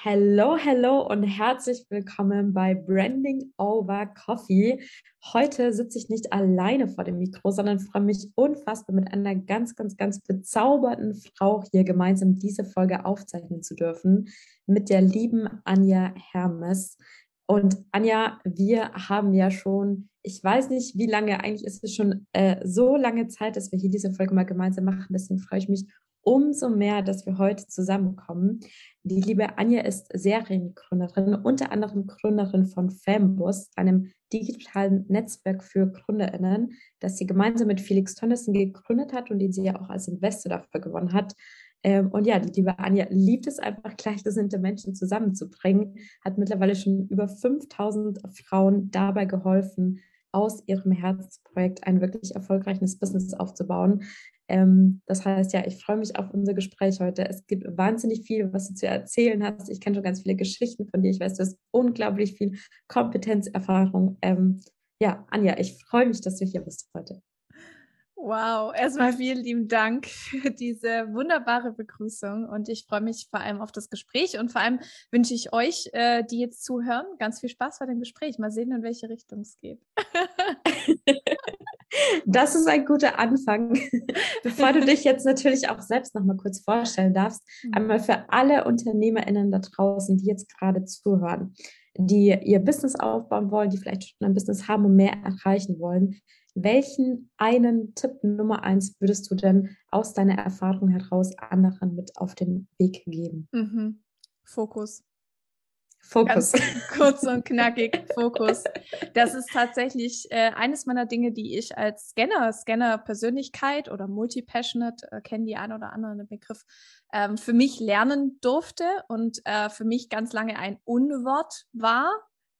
Hello, hello und herzlich willkommen bei Branding Over Coffee. Heute sitze ich nicht alleine vor dem Mikro, sondern freue mich unfassbar mit einer ganz, ganz, ganz bezaubernden Frau hier gemeinsam diese Folge aufzeichnen zu dürfen, mit der lieben Anja Hermes. Und Anja, wir haben ja schon, ich weiß nicht, wie lange, eigentlich ist es schon äh, so lange Zeit, dass wir hier diese Folge mal gemeinsam machen. Deswegen freue ich mich umso mehr, dass wir heute zusammenkommen. Die liebe Anja ist Seriengründerin, unter anderem Gründerin von Fambus, einem digitalen Netzwerk für GründerInnen, das sie gemeinsam mit Felix Tönnissen gegründet hat und den sie ja auch als Investor dafür gewonnen hat. Ähm, und ja, die liebe Anja liebt es einfach, gleichgesinnte Menschen zusammenzubringen, hat mittlerweile schon über 5000 Frauen dabei geholfen, aus ihrem Herzensprojekt ein wirklich erfolgreiches Business aufzubauen. Ähm, das heißt, ja, ich freue mich auf unser Gespräch heute. Es gibt wahnsinnig viel, was du zu erzählen hast. Ich kenne schon ganz viele Geschichten von dir. Ich weiß, du hast unglaublich viel Kompetenzerfahrung. Ähm, ja, Anja, ich freue mich, dass du hier bist heute. Wow, erstmal vielen lieben Dank für diese wunderbare Begrüßung und ich freue mich vor allem auf das Gespräch und vor allem wünsche ich euch, äh, die jetzt zuhören, ganz viel Spaß bei dem Gespräch. Mal sehen, in welche Richtung es geht. Das ist ein guter Anfang. Bevor du dich jetzt natürlich auch selbst noch mal kurz vorstellen darfst, mhm. einmal für alle UnternehmerInnen da draußen, die jetzt gerade zuhören, die ihr Business aufbauen wollen, die vielleicht schon ein Business haben und mehr erreichen wollen. Welchen einen Tipp Nummer eins würdest du denn aus deiner Erfahrung heraus anderen mit auf den Weg geben? Mhm. Fokus. Fokus. Ganz kurz und knackig, Fokus. Das ist tatsächlich äh, eines meiner Dinge, die ich als Scanner, Scanner-Persönlichkeit oder Multi-Passionate, äh, kennen die ein oder anderen Begriff, ähm, für mich lernen durfte und äh, für mich ganz lange ein Unwort war.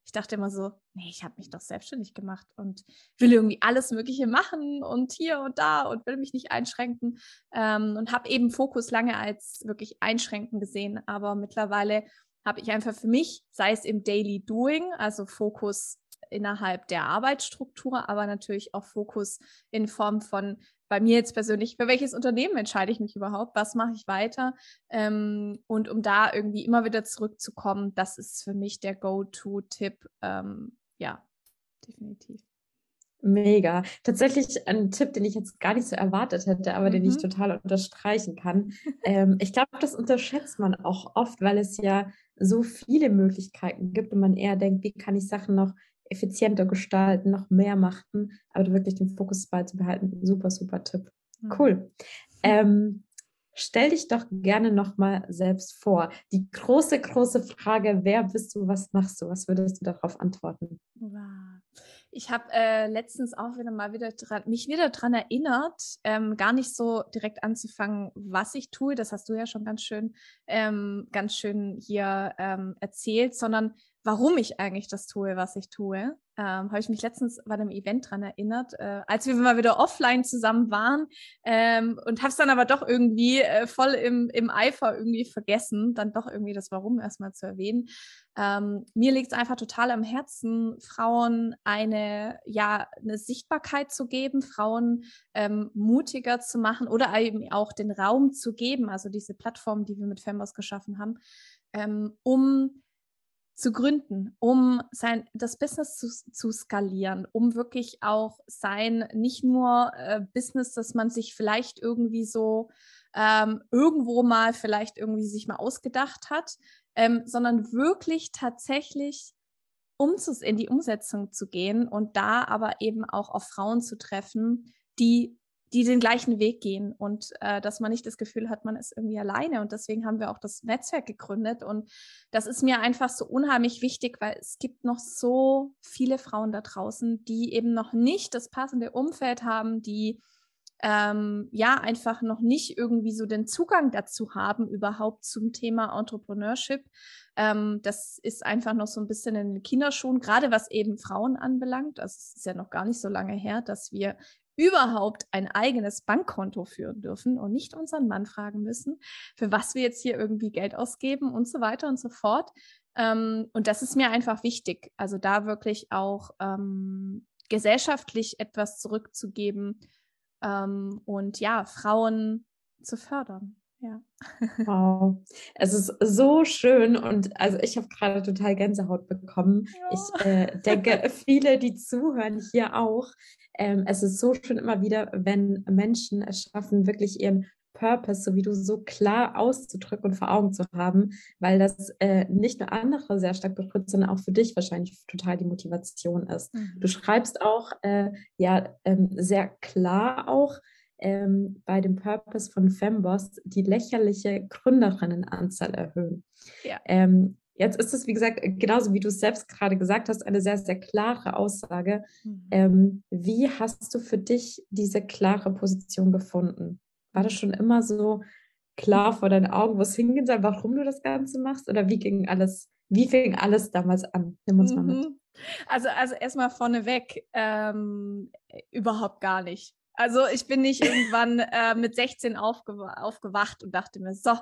Ich dachte immer so, nee, ich habe mich doch selbstständig gemacht und will irgendwie alles Mögliche machen und hier und da und will mich nicht einschränken ähm, und habe eben Fokus lange als wirklich einschränken gesehen, aber mittlerweile habe ich einfach für mich, sei es im Daily Doing, also Fokus innerhalb der Arbeitsstruktur, aber natürlich auch Fokus in Form von bei mir jetzt persönlich, für welches Unternehmen entscheide ich mich überhaupt, was mache ich weiter ähm, und um da irgendwie immer wieder zurückzukommen, das ist für mich der Go-To-Tipp, ähm, ja, definitiv. Mega. Tatsächlich ein Tipp, den ich jetzt gar nicht so erwartet hätte, aber mhm. den ich mhm. total unterstreichen kann. ähm, ich glaube, das unterschätzt man auch oft, weil es ja so viele Möglichkeiten gibt und man eher denkt, wie kann ich Sachen noch effizienter gestalten, noch mehr machen, aber wirklich den Fokus beizubehalten. Super, super Tipp. Mhm. Cool. Ähm, stell dich doch gerne nochmal selbst vor. Die große, große Frage, wer bist du, was machst du? Was würdest du darauf antworten? Wow. Ich habe äh, letztens auch wieder mal wieder dran, mich wieder daran erinnert, ähm, gar nicht so direkt anzufangen, was ich tue. Das hast du ja schon ganz schön, ähm, ganz schön hier ähm, erzählt, sondern warum ich eigentlich das tue, was ich tue. Ähm, habe ich mich letztens bei einem Event dran erinnert, äh, als wir mal wieder offline zusammen waren ähm, und habe es dann aber doch irgendwie äh, voll im, im Eifer irgendwie vergessen, dann doch irgendwie das Warum erstmal zu erwähnen. Ähm, mir liegt es einfach total am Herzen, Frauen eine, ja, eine Sichtbarkeit zu geben, Frauen ähm, mutiger zu machen oder eben auch den Raum zu geben, also diese Plattform, die wir mit Fembos geschaffen haben, ähm, um zu gründen, um sein das Business zu, zu skalieren, um wirklich auch sein nicht nur äh, Business, dass man sich vielleicht irgendwie so ähm, irgendwo mal vielleicht irgendwie sich mal ausgedacht hat, ähm, sondern wirklich tatsächlich umzus in die Umsetzung zu gehen und da aber eben auch auf Frauen zu treffen, die die den gleichen Weg gehen und äh, dass man nicht das Gefühl hat, man ist irgendwie alleine. Und deswegen haben wir auch das Netzwerk gegründet. Und das ist mir einfach so unheimlich wichtig, weil es gibt noch so viele Frauen da draußen, die eben noch nicht das passende Umfeld haben, die ähm, ja einfach noch nicht irgendwie so den Zugang dazu haben, überhaupt zum Thema Entrepreneurship. Ähm, das ist einfach noch so ein bisschen in den Kinderschuhen, gerade was eben Frauen anbelangt. Also es ist ja noch gar nicht so lange her, dass wir überhaupt ein eigenes Bankkonto führen dürfen und nicht unseren Mann fragen müssen, für was wir jetzt hier irgendwie Geld ausgeben und so weiter und so fort. Ähm, und das ist mir einfach wichtig. Also da wirklich auch ähm, gesellschaftlich etwas zurückzugeben ähm, und ja, Frauen zu fördern. Ja. wow. Es ist so schön und also ich habe gerade total Gänsehaut bekommen. Ja. Ich äh, denke, viele, die zuhören, hier auch. Ähm, es ist so schön immer wieder, wenn Menschen es schaffen, wirklich ihren Purpose, so wie du so klar auszudrücken und vor Augen zu haben, weil das äh, nicht nur andere sehr stark betrifft, sondern auch für dich wahrscheinlich total die Motivation ist. Mhm. Du schreibst auch äh, ja ähm, sehr klar auch ähm, bei dem Purpose von Femboss die lächerliche Gründerinnenanzahl erhöhen. Ja. Ähm, Jetzt ist es, wie gesagt, genauso wie du es selbst gerade gesagt hast, eine sehr, sehr klare Aussage. Mhm. Ähm, wie hast du für dich diese klare Position gefunden? War das schon immer so klar vor deinen Augen, wo es hingehen soll, warum du das Ganze machst? Oder wie ging alles, wie fing alles damals an? Nimm uns mhm. mal mit. Mhm. Also, also erstmal vorneweg, ähm, überhaupt gar nicht. Also ich bin nicht irgendwann äh, mit 16 aufgew aufgewacht und dachte mir, so,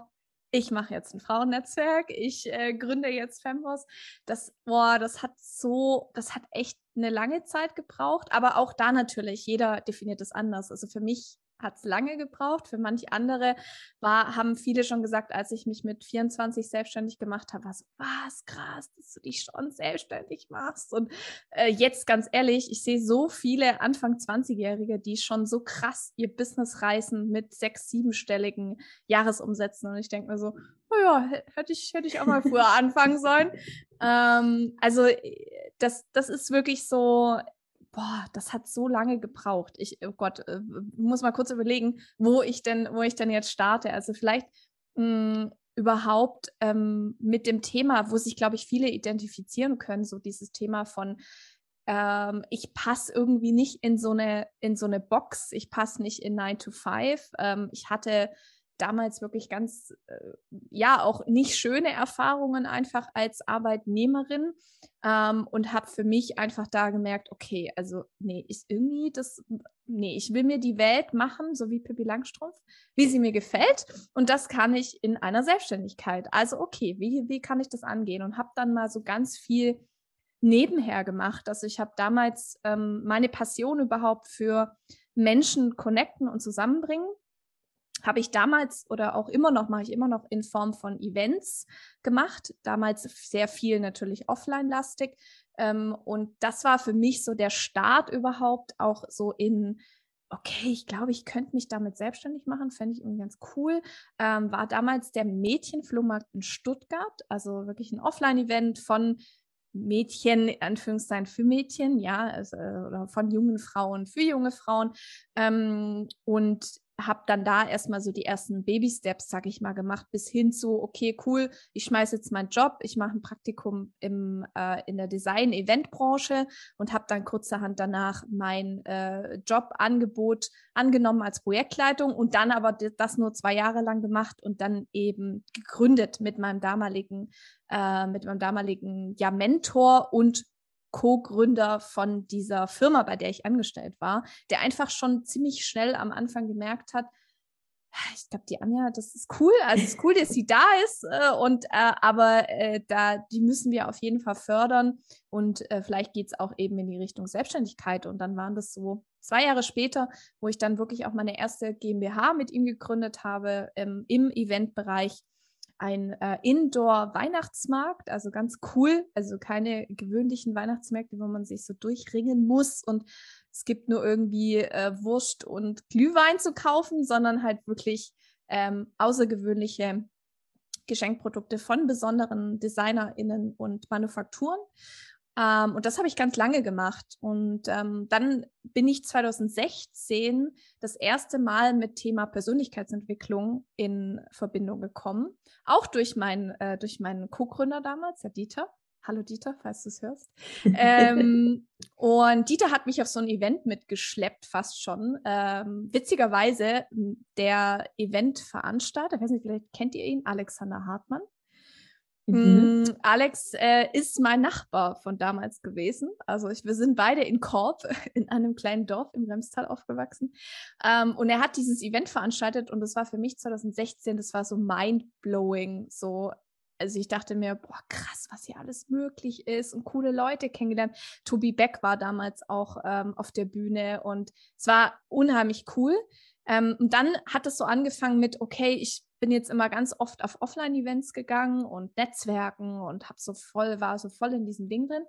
ich mache jetzt ein Frauennetzwerk, ich äh, gründe jetzt Femboss. Das, boah, das hat so, das hat echt eine lange Zeit gebraucht, aber auch da natürlich, jeder definiert es anders. Also für mich hat es lange gebraucht. Für manche andere war, haben viele schon gesagt, als ich mich mit 24 selbstständig gemacht habe, war so, was krass, dass du dich schon selbstständig machst. Und äh, jetzt ganz ehrlich, ich sehe so viele Anfang 20-Jährige, die schon so krass ihr Business reißen mit sechs, siebenstelligen Jahresumsätzen. Und ich denke mir so, oh ja, hätte ich, hätte ich auch mal früher anfangen sollen. Ähm, also äh, das, das ist wirklich so, boah, das hat so lange gebraucht. Ich, oh Gott, äh, muss mal kurz überlegen, wo ich denn, wo ich denn jetzt starte. Also vielleicht mh, hm, überhaupt ähm, mit dem Thema, wo sich, glaube ich, viele identifizieren können, so dieses Thema von ähm, ich passe irgendwie nicht in so eine in so eine Box, ich passe nicht in 9 to 5. Ähm, ich hatte damals wirklich ganz, äh, ja, auch nicht schöne Erfahrungen einfach als Arbeitnehmerin ähm, und habe für mich einfach da gemerkt, okay, also nee, ist irgendwie das, nee, ich will mir die Welt machen, so wie Pippi Langstrumpf, wie sie mir gefällt und das kann ich in einer Selbstständigkeit. Also okay, wie, wie kann ich das angehen und habe dann mal so ganz viel nebenher gemacht. Also ich habe damals ähm, meine Passion überhaupt für Menschen connecten und zusammenbringen habe ich damals oder auch immer noch, mache ich immer noch in Form von Events gemacht. Damals sehr viel natürlich offline-lastig. Ähm, und das war für mich so der Start überhaupt auch so in, okay, ich glaube, ich könnte mich damit selbstständig machen, fände ich irgendwie ganz cool. Ähm, war damals der Mädchenflohmarkt in Stuttgart, also wirklich ein Offline-Event von Mädchen, Anführungszeichen für Mädchen, ja, also, oder von jungen Frauen für junge Frauen. Ähm, und habe dann da erstmal so die ersten Baby-Steps, sag ich mal, gemacht, bis hin zu, okay, cool, ich schmeiße jetzt meinen Job, ich mache ein Praktikum im, äh, in der Design-Event-Branche und habe dann kurzerhand danach mein äh, Jobangebot angenommen als Projektleitung und dann aber das nur zwei Jahre lang gemacht und dann eben gegründet mit meinem damaligen, äh, mit meinem damaligen ja, Mentor und Co-Gründer von dieser Firma, bei der ich angestellt war, der einfach schon ziemlich schnell am Anfang gemerkt hat, ah, ich glaube, die Anja, das ist cool. Also es ist cool, dass sie da ist. Äh, und äh, aber äh, da, die müssen wir auf jeden Fall fördern. Und äh, vielleicht geht es auch eben in die Richtung Selbstständigkeit. Und dann waren das so zwei Jahre später, wo ich dann wirklich auch meine erste GmbH mit ihm gegründet habe ähm, im Eventbereich ein äh, Indoor-Weihnachtsmarkt, also ganz cool, also keine gewöhnlichen Weihnachtsmärkte, wo man sich so durchringen muss und es gibt nur irgendwie äh, Wurst und Glühwein zu kaufen, sondern halt wirklich ähm, außergewöhnliche Geschenkprodukte von besonderen DesignerInnen und Manufakturen. Ähm, und das habe ich ganz lange gemacht. Und ähm, dann bin ich 2016 das erste Mal mit Thema Persönlichkeitsentwicklung in Verbindung gekommen. Auch durch, mein, äh, durch meinen Co-Gründer damals, der Dieter. Hallo Dieter, falls du es hörst. ähm, und Dieter hat mich auf so ein Event mitgeschleppt, fast schon. Ähm, witzigerweise, der Eventveranstalter, ich weiß nicht, vielleicht kennt ihr ihn, Alexander Hartmann. Mhm. Mm, Alex äh, ist mein Nachbar von damals gewesen. Also ich, wir sind beide in Korb, in einem kleinen Dorf im Remstal aufgewachsen. Ähm, und er hat dieses Event veranstaltet und das war für mich 2016, das war so mind-blowing. So, also ich dachte mir, boah, krass, was hier alles möglich ist und coole Leute kennengelernt. Tobi Beck war damals auch ähm, auf der Bühne und es war unheimlich cool. Ähm, und dann hat es so angefangen mit, okay, ich bin jetzt immer ganz oft auf Offline-Events gegangen und Netzwerken und hab so voll, war so voll in diesem Ding drin.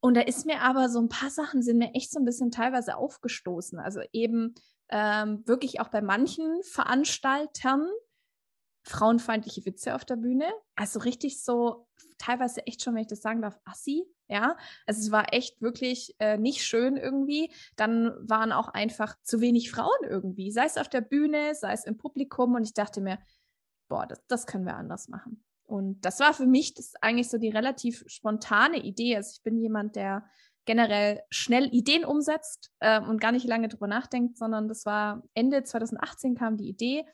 Und da ist mir aber so ein paar Sachen sind mir echt so ein bisschen teilweise aufgestoßen. Also eben ähm, wirklich auch bei manchen Veranstaltern frauenfeindliche Witze auf der Bühne. Also richtig so, teilweise echt schon, wenn ich das sagen darf, assi. Ja, also es war echt wirklich äh, nicht schön irgendwie. Dann waren auch einfach zu wenig Frauen irgendwie, sei es auf der Bühne, sei es im Publikum. Und ich dachte mir, boah, das, das können wir anders machen. Und das war für mich das eigentlich so die relativ spontane Idee. Also ich bin jemand, der generell schnell Ideen umsetzt äh, und gar nicht lange drüber nachdenkt, sondern das war Ende 2018 kam die Idee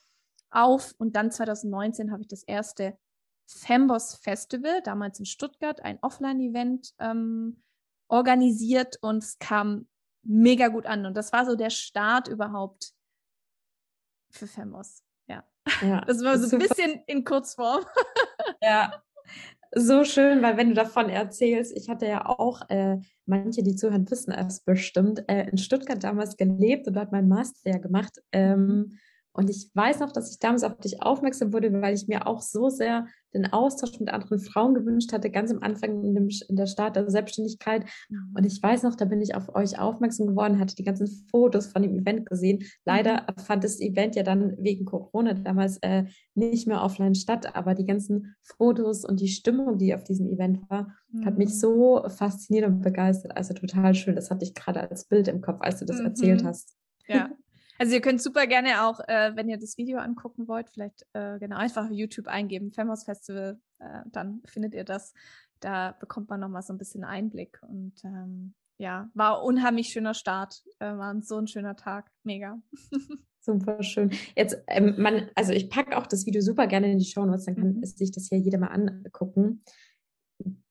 auf und dann 2019 habe ich das erste Femboss Festival, damals in Stuttgart, ein Offline-Event ähm, organisiert und es kam mega gut an. Und das war so der Start überhaupt für Femboss. Ja. ja. Das war so ein bisschen in Kurzform. Ja. So schön, weil wenn du davon erzählst, ich hatte ja auch, äh, manche, die zuhören, wissen es bestimmt, äh, in Stuttgart damals gelebt und dort mein Master ja gemacht. Ähm. Und ich weiß noch, dass ich damals auf dich aufmerksam wurde, weil ich mir auch so sehr den Austausch mit anderen Frauen gewünscht hatte, ganz am Anfang in, dem, in der Start der Selbstständigkeit. Mhm. Und ich weiß noch, da bin ich auf euch aufmerksam geworden, hatte die ganzen Fotos von dem Event gesehen. Leider mhm. fand das Event ja dann wegen Corona damals äh, nicht mehr offline statt, aber die ganzen Fotos und die Stimmung, die auf diesem Event war, mhm. hat mich mhm. so fasziniert und begeistert. Also total schön. Das hatte ich gerade als Bild im Kopf, als du das erzählt mhm. hast. Ja, Also ihr könnt super gerne auch, äh, wenn ihr das Video angucken wollt, vielleicht äh, genau einfach YouTube eingeben, Femhouse Festival, äh, dann findet ihr das. Da bekommt man nochmal so ein bisschen Einblick. Und ähm, ja, war unheimlich schöner Start. Äh, war so ein schöner Tag. Mega. Super schön. Jetzt, ähm, man, also ich packe auch das Video super gerne in die Show Notes, dann kann mhm. sich das hier jeder mal angucken.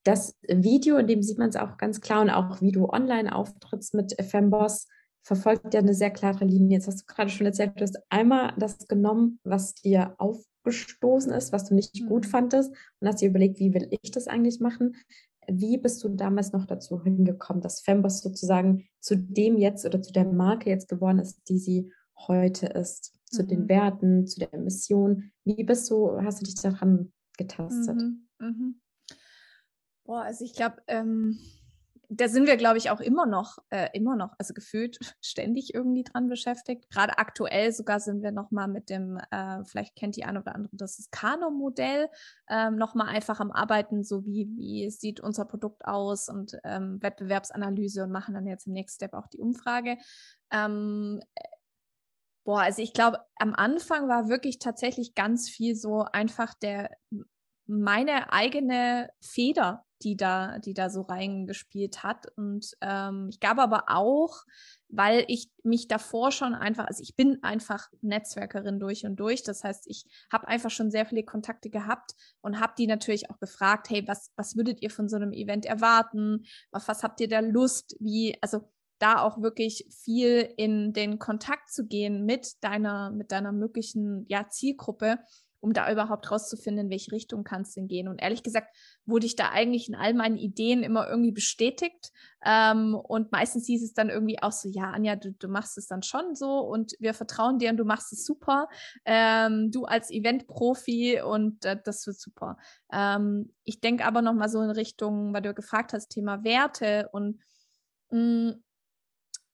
Das Video, in dem sieht man es auch ganz klar und auch wie du online auftrittst mit Femboss, verfolgt ja eine sehr klare Linie. Jetzt hast du gerade schon erzählt, du hast einmal das genommen, was dir aufgestoßen ist, was du nicht mhm. gut fandest und hast dir überlegt, wie will ich das eigentlich machen? Wie bist du damals noch dazu hingekommen, dass Femboss sozusagen zu dem jetzt oder zu der Marke jetzt geworden ist, die sie heute ist, zu mhm. den Werten, zu der Mission? Wie bist du, hast du dich daran getastet? Mhm. Mhm. Boah, also ich glaube, ähm, da sind wir, glaube ich, auch immer noch, äh, immer noch, also gefühlt ständig irgendwie dran beschäftigt. Gerade aktuell sogar sind wir noch mal mit dem, äh, vielleicht kennt die eine oder andere, das ist Kano-Modell, ähm, noch mal einfach am Arbeiten, so wie, wie sieht unser Produkt aus und ähm, Wettbewerbsanalyse und machen dann jetzt im nächsten Step auch die Umfrage. Ähm, boah, also ich glaube, am Anfang war wirklich tatsächlich ganz viel so einfach der meine eigene Feder die da, die da so reingespielt hat. Und ähm, ich glaube aber auch, weil ich mich davor schon einfach, also ich bin einfach Netzwerkerin durch und durch. Das heißt, ich habe einfach schon sehr viele Kontakte gehabt und habe die natürlich auch gefragt, hey, was, was würdet ihr von so einem Event erwarten? Auf was habt ihr da Lust? Wie, also da auch wirklich viel in den Kontakt zu gehen mit deiner, mit deiner möglichen ja, Zielgruppe um da überhaupt rauszufinden, in welche Richtung kannst du denn gehen. Und ehrlich gesagt wurde ich da eigentlich in all meinen Ideen immer irgendwie bestätigt. Ähm, und meistens hieß es dann irgendwie auch so, ja, Anja, du, du machst es dann schon so und wir vertrauen dir und du machst es super. Ähm, du als Event-Profi und äh, das wird super. Ähm, ich denke aber noch mal so in Richtung, weil du gefragt hast, Thema Werte und mh, mm,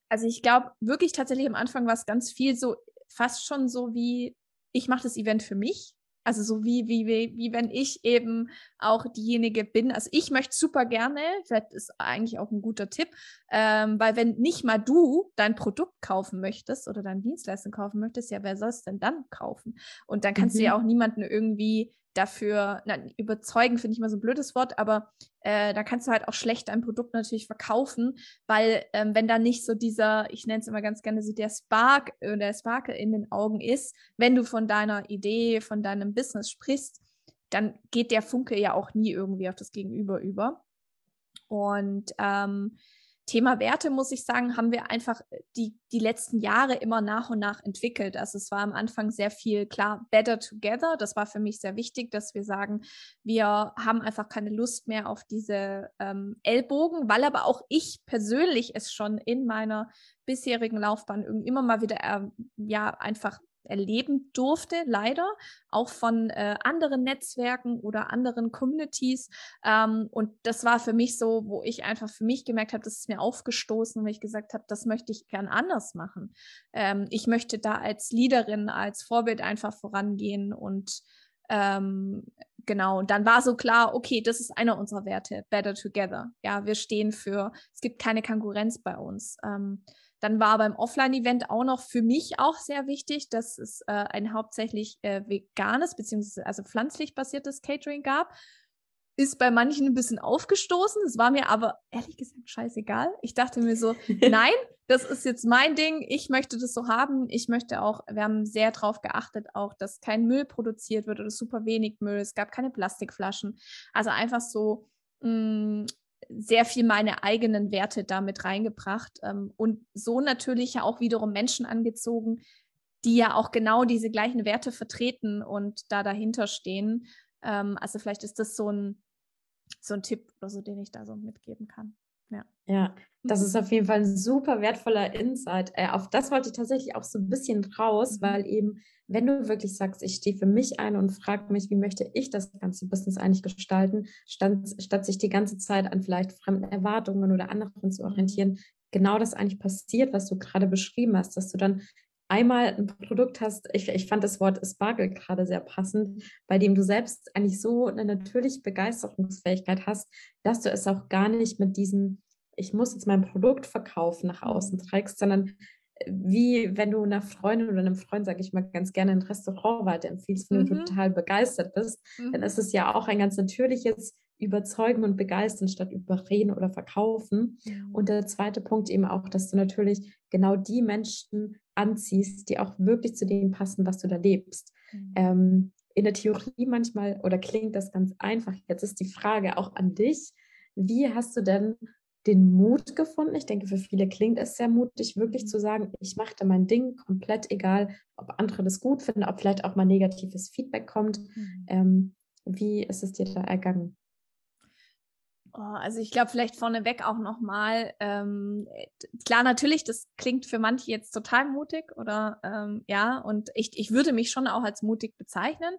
also ich glaube wirklich tatsächlich am Anfang war es ganz viel so, fast schon so wie, ich mache das Event für mich also so wie, wie, wie, wie wenn ich eben auch diejenige bin. Also ich möchte super gerne, vielleicht ist eigentlich auch ein guter Tipp, ähm, weil wenn nicht mal du dein Produkt kaufen möchtest oder deine Dienstleistung kaufen möchtest, ja, wer soll es denn dann kaufen? Und dann kannst mhm. du ja mhm. auch niemanden irgendwie dafür, na, überzeugen finde ich mal so ein blödes Wort, aber äh, da kannst du halt auch schlecht dein Produkt natürlich verkaufen, weil ähm, wenn da nicht so dieser, ich nenne es immer ganz gerne so der Spark oder äh, der Sparke in den Augen ist, wenn du von deiner Idee, von deinem Business sprichst, dann geht der Funke ja auch nie irgendwie auf das Gegenüber über. Und ähm, Thema Werte, muss ich sagen, haben wir einfach die, die letzten Jahre immer nach und nach entwickelt. Also es war am Anfang sehr viel, klar, better together. Das war für mich sehr wichtig, dass wir sagen, wir haben einfach keine Lust mehr auf diese ähm, Ellbogen, weil aber auch ich persönlich es schon in meiner bisherigen Laufbahn immer mal wieder äh, ja einfach erleben durfte, leider, auch von äh, anderen Netzwerken oder anderen Communities. Ähm, und das war für mich so, wo ich einfach für mich gemerkt habe, das ist mir aufgestoßen, weil ich gesagt habe, das möchte ich gern anders machen. Ähm, ich möchte da als Leaderin, als Vorbild einfach vorangehen und ähm, genau, und dann war so klar, okay, das ist einer unserer Werte, Better Together. Ja, wir stehen für, es gibt keine Konkurrenz bei uns. Ähm, dann war beim Offline-Event auch noch für mich auch sehr wichtig, dass es äh, ein hauptsächlich äh, veganes bzw. also pflanzlich basiertes Catering gab. Ist bei manchen ein bisschen aufgestoßen. Es war mir aber ehrlich gesagt scheißegal. Ich dachte mir so, nein, das ist jetzt mein Ding. Ich möchte das so haben. Ich möchte auch, wir haben sehr darauf geachtet, auch, dass kein Müll produziert wird oder super wenig Müll. Es gab keine Plastikflaschen. Also einfach so mh, mm, sehr viel meine eigenen Werte damit reingebracht ähm, und so natürlich ja auch wiederum Menschen angezogen, die ja auch genau diese gleichen Werte vertreten und da dahinter stehen. Ähm, also vielleicht ist das so ein, so ein Tipp oder so, den ich da so mitgeben kann. Ja. ja, das ist auf jeden Fall ein super wertvoller Insight. Äh, auf das wollte ich tatsächlich auch so ein bisschen raus, mhm. weil eben, wenn du wirklich sagst, ich stehe für mich ein und frage mich, wie möchte ich das ganze Business eigentlich gestalten, statt, statt sich die ganze Zeit an vielleicht fremden Erwartungen oder anderen zu mhm. orientieren, genau das eigentlich passiert, was du gerade beschrieben hast, dass du dann einmal ein Produkt hast, ich, ich fand das Wort Sparkle gerade sehr passend, bei dem du selbst eigentlich so eine natürliche Begeisterungsfähigkeit hast, dass du es auch gar nicht mit diesem, ich muss jetzt mein Produkt verkaufen, nach außen trägst, sondern äh, wie wenn du einer Freundin oder einem Freund, sage ich mal, ganz gerne ein Restaurant weiterempfiehlst, wenn mhm. du total begeistert bist, mhm. dann ist es ja auch ein ganz natürliches überzeugen und begeistern statt überreden oder verkaufen. Mhm. Und der zweite Punkt eben auch, dass du natürlich genau die Menschen anziehst, die auch wirklich zu dem passen, was du da lebst. Mhm. Ähm, in der Theorie manchmal oder klingt das ganz einfach. Jetzt ist die Frage auch an dich. Wie hast du denn den Mut gefunden? Ich denke, für viele klingt es sehr mutig, wirklich mhm. zu sagen, ich mache da mein Ding komplett egal, ob andere das gut finden, ob vielleicht auch mal negatives Feedback kommt. Mhm. Ähm, wie ist es dir da ergangen? Oh, also ich glaube, vielleicht vorneweg auch nochmal, ähm, klar, natürlich, das klingt für manche jetzt total mutig oder ähm, ja, und ich, ich würde mich schon auch als mutig bezeichnen.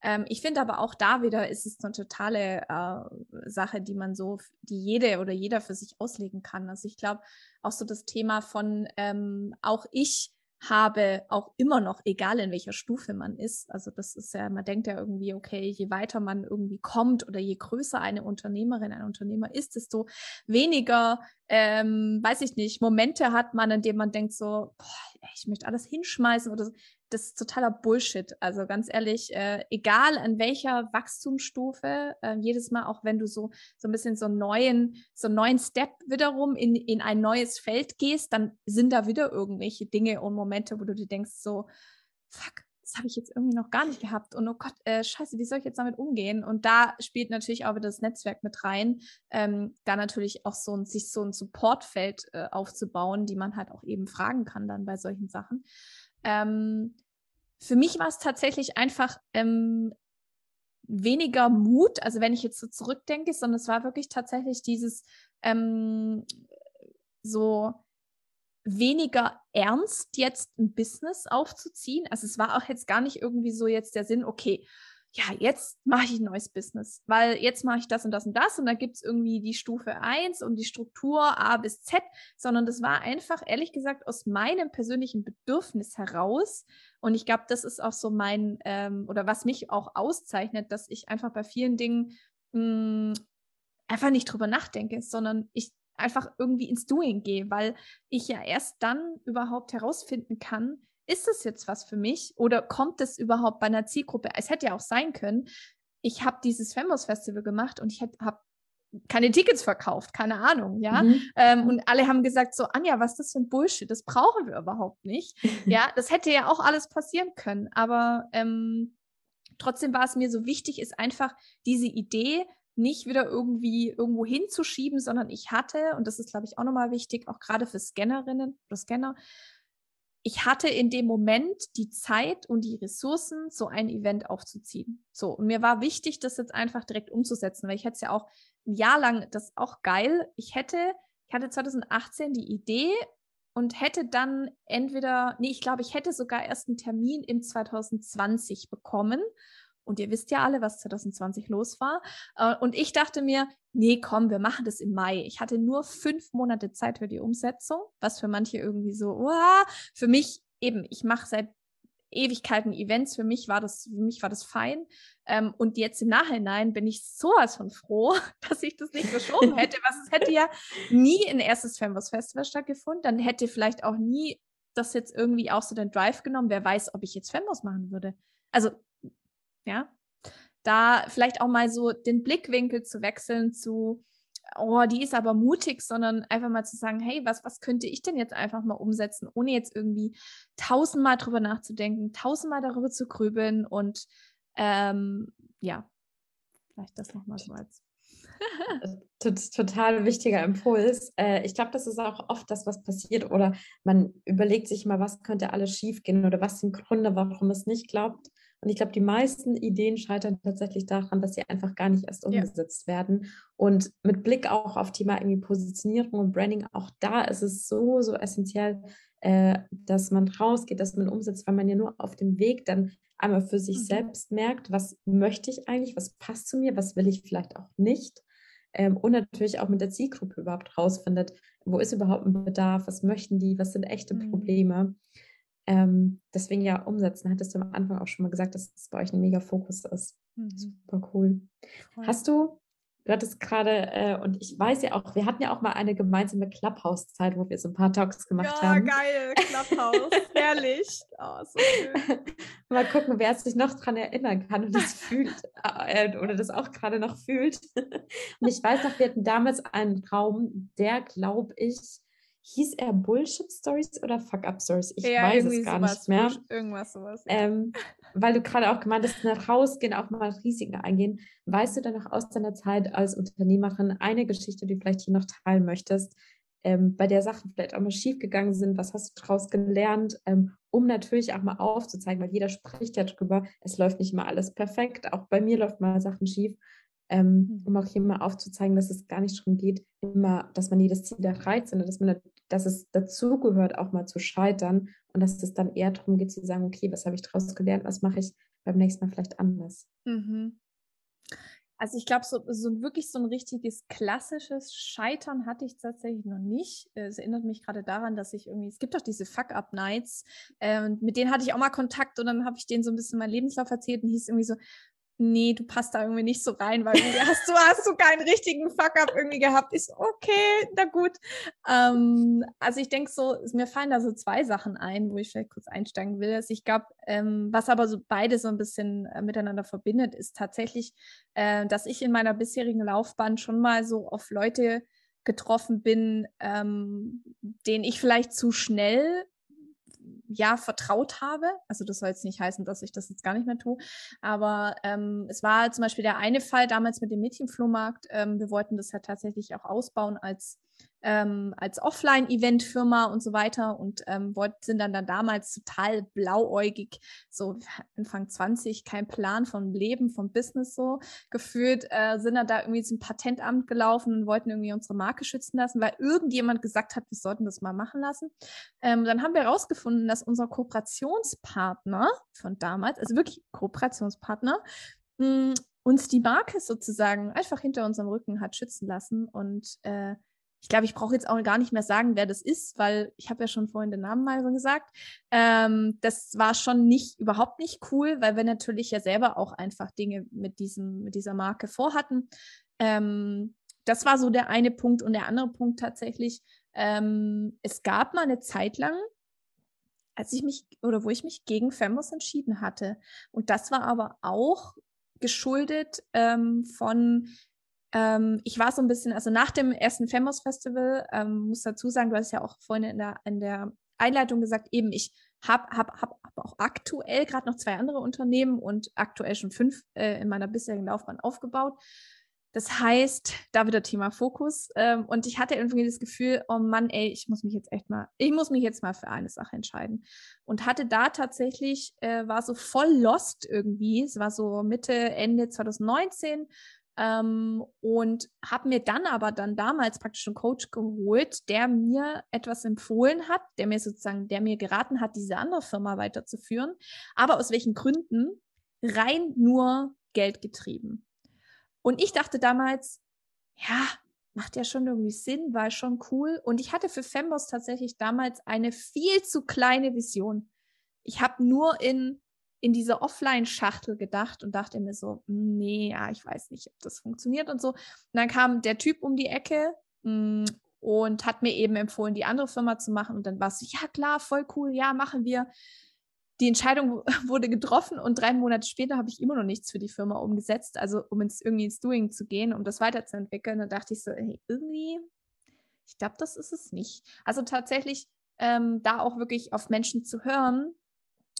Ähm, ich finde aber auch da wieder ist es eine totale äh, Sache, die man so, die jede oder jeder für sich auslegen kann. Also ich glaube, auch so das Thema von ähm, auch ich habe, auch immer noch, egal in welcher Stufe man ist. Also das ist ja, man denkt ja irgendwie, okay, je weiter man irgendwie kommt oder je größer eine Unternehmerin, ein Unternehmer ist, desto weniger, ähm, weiß ich nicht, Momente hat man, in denen man denkt so, boah, ich möchte alles hinschmeißen oder so das ist totaler Bullshit. Also ganz ehrlich, äh, egal an welcher Wachstumsstufe, äh, jedes Mal, auch wenn du so, so ein bisschen so einen neuen, so einen neuen Step wiederum in, in ein neues Feld gehst, dann sind da wieder irgendwelche Dinge und Momente, wo du dir denkst, so, fuck, das habe ich jetzt irgendwie noch gar nicht gehabt. Und oh Gott, äh, scheiße, wie soll ich jetzt damit umgehen? Und da spielt natürlich auch wieder das Netzwerk mit rein, ähm, da natürlich auch so ein, sich so ein Supportfeld äh, aufzubauen, die man halt auch eben fragen kann dann bei solchen Sachen. Ähm, für mich war es tatsächlich einfach ähm, weniger Mut, also wenn ich jetzt so zurückdenke, sondern es war wirklich tatsächlich dieses ähm, so weniger ernst, jetzt ein Business aufzuziehen. Also es war auch jetzt gar nicht irgendwie so jetzt der Sinn, okay, ja, jetzt mache ich ein neues Business, weil jetzt mache ich das und das und das und da gibt es irgendwie die Stufe 1 und die Struktur A bis Z, sondern das war einfach, ehrlich gesagt, aus meinem persönlichen Bedürfnis heraus. Und ich glaube, das ist auch so mein, ähm, oder was mich auch auszeichnet, dass ich einfach bei vielen Dingen mh, hm, einfach nicht drüber nachdenke, sondern ich einfach irgendwie ins Doing gehe, weil ich ja erst dann überhaupt herausfinden kann, ist es jetzt was für mich oder kommt es überhaupt bei einer Zielgruppe? Es hätte ja auch sein können, ich habe dieses Femos Festival gemacht und ich habe keine Tickets verkauft, keine Ahnung, ja. Mhm. Ähm, und alle haben gesagt so, Anja, was ist das für ein Bullshit? Das brauchen wir überhaupt nicht. ja, das hätte ja auch alles passieren können, aber ähm, trotzdem war es mir so wichtig, ist einfach diese Idee nicht wieder irgendwie irgendwo hinzuschieben, sondern ich hatte, und das ist, glaube ich, auch nochmal wichtig, auch gerade für Scannerinnen oder Scanner, ich hatte in dem Moment die Zeit und die Ressourcen, so ein Event aufzuziehen. So, und mir war wichtig, das jetzt einfach direkt umzusetzen, weil ich hätte es ja auch ein Jahr lang, das ist auch geil, ich hätte, ich hatte 2018 die Idee und hätte dann entweder, nee, ich glaube, ich hätte sogar erst einen Termin im 2020 bekommen und ihr wisst ja alle, was 2020 los war. Äh, und ich dachte mir, nee, komm, wir machen das im Mai. Ich hatte nur fünf Monate Zeit für die Umsetzung, was für manche irgendwie so, uah, für mich eben, ich mache seit Ewigkeiten Events. Für mich war das, für mich war das fein. Ähm, und jetzt im Nachhinein bin ich sowas von froh, dass ich das nicht verschoben hätte. Was es hätte ja nie ein erstes Fanboss Festival stattgefunden. Dann hätte vielleicht auch nie das jetzt irgendwie auch so den Drive genommen. Wer weiß, ob ich jetzt Fanboss machen würde. Also ja, da vielleicht auch mal so den Blickwinkel zu wechseln zu, oh, die ist aber mutig, sondern einfach mal zu sagen, hey, was, was könnte ich denn jetzt einfach mal umsetzen, ohne jetzt irgendwie tausendmal drüber nachzudenken, tausendmal darüber zu grübeln und ähm, ja, vielleicht das nochmal so als. Total wichtiger Impuls. Äh, ich glaube, das ist auch oft das, was passiert. Oder man überlegt sich mal, was könnte alles schiefgehen oder was sind Gründe, warum es nicht klappt. Und ich glaube, die meisten Ideen scheitern tatsächlich daran, dass sie einfach gar nicht erst umgesetzt ja. werden. Und mit Blick auch auf Thema irgendwie Positionierung und Branding, auch da ist es so, so essentiell, äh, dass man rausgeht, dass man umsetzt, weil man ja nur auf dem Weg dann einmal für sich mhm. selbst merkt, was möchte ich eigentlich, was passt zu mir, was will ich vielleicht auch nicht. Ähm, und natürlich auch mit der Zielgruppe überhaupt rausfindet, wo ist überhaupt ein Bedarf, was möchten die, was sind echte mhm. Probleme. Ähm, deswegen ja umsetzen, hattest du am Anfang auch schon mal gesagt, dass es bei euch ein mega Fokus ist. Mhm. Super cool. cool. Hast du, du hattest gerade, äh, und ich weiß ja auch, wir hatten ja auch mal eine gemeinsame Clubhouse-Zeit, wo wir so ein paar Talks gemacht ja, haben. Ja, geil, Clubhouse, herrlich. Oh, so schön. mal gucken, wer sich noch daran erinnern kann und das fühlt, äh, oder das auch gerade noch fühlt. und ich weiß noch, wir hatten damals einen Raum, der, glaube ich, hieß er Bullshit Stories oder Fuck Up Stories? Ich ja, weiß es gar nicht mehr. Irgendwas sowas. Ja. Ähm, weil du gerade auch gemeint hast, nach rausgehen, auch mal Risiken eingehen. Weißt du dann noch aus deiner Zeit als Unternehmerin eine Geschichte, die du vielleicht hier noch teilen möchtest, ähm, bei der Sachen vielleicht auch mal schiefgegangen sind? Was hast du daraus gelernt? Ähm, um natürlich auch mal aufzuzeigen, weil jeder spricht ja drüber, es läuft nicht immer alles perfekt. Auch bei mir läuft mal Sachen schief ähm, um mhm. auch hier mal aufzuzeigen, dass es gar nicht darum geht, immer, dass man jedes Ziel erreicht, sondern dass man, dass es dazugehört, auch mal zu scheitern und dass es dann eher darum geht zu sagen, okay, was habe ich daraus gelernt, was mache ich beim nächsten Mal vielleicht anders. Mhm. Also ich glaube, so, so wirklich so ein richtiges klassisches Scheitern hatte ich tatsächlich noch nicht. Es erinnert mich gerade daran, dass ich irgendwie, es gibt doch diese Fuck-Up-Nights, äh, mit denen hatte ich auch mal Kontakt und dann habe ich denen so ein bisschen meinen Lebenslauf erzählt und hieß irgendwie so, nee, du passt da irgendwie nicht so rein, weil hast du, hast du keinen richtigen Fuck-up irgendwie gehabt. Ist okay, na gut. Ähm, also ich denke so, mir fallen da so zwei Sachen ein, wo ich vielleicht kurz einsteigen will. Also ich glaube, ähm, was aber so beide so ein bisschen äh, miteinander verbindet, ist tatsächlich, äh, dass ich in meiner bisherigen Laufbahn schon mal so auf Leute getroffen bin, ähm, denen ich vielleicht zu schnell ja vertraut habe. Also das soll jetzt nicht heißen, dass ich das jetzt gar nicht mehr tue. Aber ähm, es war zum Beispiel der eine Fall damals mit dem Mädchenflohmarkt. Ähm, wir wollten das ja tatsächlich auch ausbauen als ähm, als Offline-Event-Firma und so weiter und ähm, sind dann, dann damals total blauäugig, so Anfang 20, kein Plan vom Leben, vom Business so gefühlt, äh, sind dann da irgendwie zum Patentamt gelaufen und wollten irgendwie unsere Marke schützen lassen, weil irgendjemand gesagt hat, wir sollten das mal machen lassen. Ähm, dann haben wir herausgefunden, dass unser Kooperationspartner von damals, also wirklich Kooperationspartner, mh, hm, uns die Marke sozusagen einfach hinter unserem Rücken hat schützen lassen und äh, ich glaube, ich brauche jetzt auch gar nicht mehr sagen, wer das ist, weil ich habe ja schon vorhin den Namen mal so gesagt. Ähm, das war schon nicht, überhaupt nicht cool, weil wir natürlich ja selber auch einfach Dinge mit diesem, mit dieser Marke vorhatten. Ähm, das war so der eine Punkt und der andere Punkt tatsächlich. Ähm, es gab mal eine Zeit lang, als ich mich oder wo ich mich gegen Femos entschieden hatte. Und das war aber auch geschuldet ähm, von ähm, ich war so ein bisschen, also nach dem ersten Femos Festival, ähm, muss dazu sagen, du hast ja auch vorhin in der, in der Einleitung gesagt, eben ich habe hab, hab, hab auch aktuell gerade noch zwei andere Unternehmen und aktuell schon fünf äh, in meiner bisherigen Laufbahn aufgebaut. Das heißt, da wieder Thema Fokus. Ähm, und ich hatte irgendwie das Gefühl, oh Mann, ey, ich muss mich jetzt echt mal, ich muss mich jetzt mal für eine Sache entscheiden. Und hatte da tatsächlich, äh, war so voll lost irgendwie. Es war so Mitte, Ende 2019. Ähm, und habe mir dann aber dann damals praktisch einen Coach geholt, der mir etwas empfohlen hat, der mir sozusagen, der mir geraten hat, diese andere Firma weiterzuführen. Aber aus welchen Gründen? Rein nur Geld getrieben. Und ich dachte damals, ja, macht ja schon irgendwie Sinn, war schon cool. Und ich hatte für Femboss tatsächlich damals eine viel zu kleine Vision. Ich habe nur in, in diese Offline-Schachtel gedacht und dachte mir so, hm, nee, ja, ich weiß nicht, ob das funktioniert und so. Und dann kam der Typ um die Ecke mh, hm, und hat mir eben empfohlen, die andere Firma zu machen. Und dann war es so, ja klar, voll cool, ja, machen wir die Entscheidung wurde getroffen und drei Monate später habe ich immer noch nichts für die Firma umgesetzt, also um ins, irgendwie ins Doing zu gehen, um das weiterzuentwickeln. Da dachte ich so, hey, irgendwie, ich glaube, das ist es nicht. Also tatsächlich ähm, da auch wirklich auf Menschen zu hören,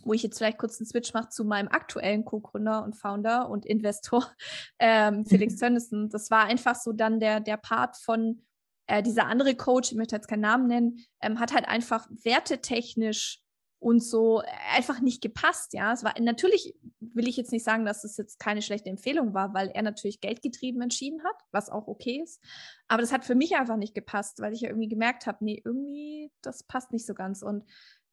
wo ich jetzt vielleicht kurz einen Switch mache zu meinem aktuellen Co-Gründer und Founder und Investor, ähm, Felix Tönnissen. Das war einfach so dann der, der Part von äh, dieser andere Coach, ich möchte jetzt keinen Namen nennen, ähm, hat halt einfach wertetechnisch und so einfach nicht gepasst, ja. Es war natürlich will ich jetzt nicht sagen, dass es jetzt keine schlechte Empfehlung war, weil er natürlich geldgetrieben entschieden hat, was auch okay ist. Aber das hat für mich einfach nicht gepasst, weil ich ja irgendwie gemerkt habe, nee, irgendwie das passt nicht so ganz und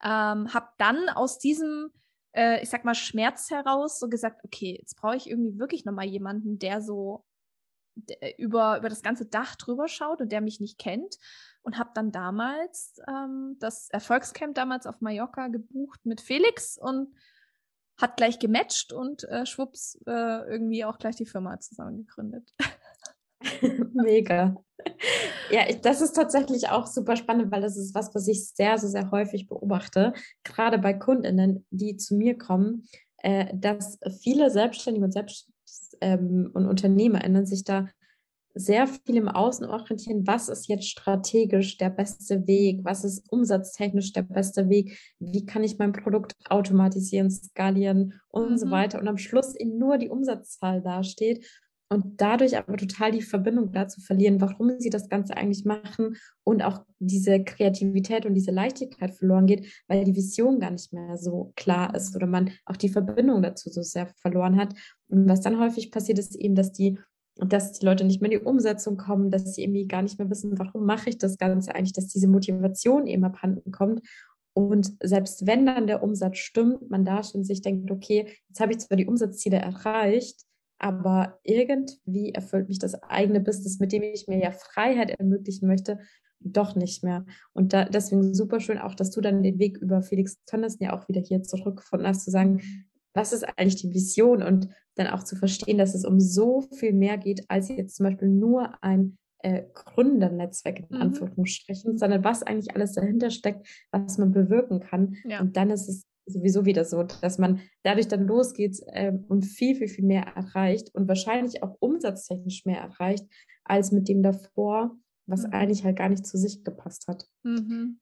ähm, habe dann aus diesem äh, ich sag mal Schmerz heraus so gesagt, okay, jetzt brauche ich irgendwie wirklich noch mal jemanden, der so über über das ganze Dach drüber schaut und der mich nicht kennt und habe dann damals ähm, das Erfolgscamp damals auf Mallorca gebucht mit Felix und hat gleich gematcht und äh, schwupps äh, irgendwie auch gleich die Firma zusammen gegründet. Mega. Ja, das ist tatsächlich auch super spannend, weil das ist was, was ich sehr, sehr, sehr häufig beobachte, gerade bei Kundinnen, die zu mir kommen, äh, dass viele Selbstständige und, Selbst ähm, und UnternehmerInnen sich da sehr viel im Außen orientieren, was ist jetzt strategisch der beste Weg, was ist umsatztechnisch der beste Weg, wie kann ich mein Produkt automatisieren, skalieren und mhm. so weiter. Und am Schluss eben nur die Umsatzzahl dasteht und dadurch aber total die Verbindung dazu verlieren, warum sie das Ganze eigentlich machen und auch diese Kreativität und diese Leichtigkeit verloren geht, weil die Vision gar nicht mehr so klar ist oder man auch die Verbindung dazu so sehr verloren hat. Und was dann häufig passiert, ist eben, dass die dass die Leute nicht mehr in die Umsetzung kommen, dass sie irgendwie gar nicht mehr wissen, warum mache ich das Ganze eigentlich, dass diese Motivation eben abhanden kommt. Und selbst wenn dann der Umsatz stimmt, man da schon sich denkt, okay, jetzt habe ich zwar die Umsatzziele erreicht, aber irgendwie erfüllt mich das eigene Business, mit dem ich mir ja Freiheit ermöglichen möchte, doch nicht mehr. Und da, deswegen super schön auch, dass du dann den Weg über Felix Tönnissen ja auch wieder hier zurückgefunden hast, zu sagen, was ist eigentlich die Vision und dann auch zu verstehen, dass es um so viel mehr geht, als jetzt zum Beispiel nur ein äh, Gründernetzwerk in mhm. Anführungsstrichen, sondern was eigentlich alles dahinter steckt, was man bewirken kann. Ja. Und dann ist es sowieso wieder so, dass man dadurch dann losgeht äh, und viel, viel, viel mehr erreicht und wahrscheinlich auch umsatztechnisch mehr erreicht, als mit dem davor, was mhm. eigentlich halt gar nicht zu sich gepasst hat. Mhm.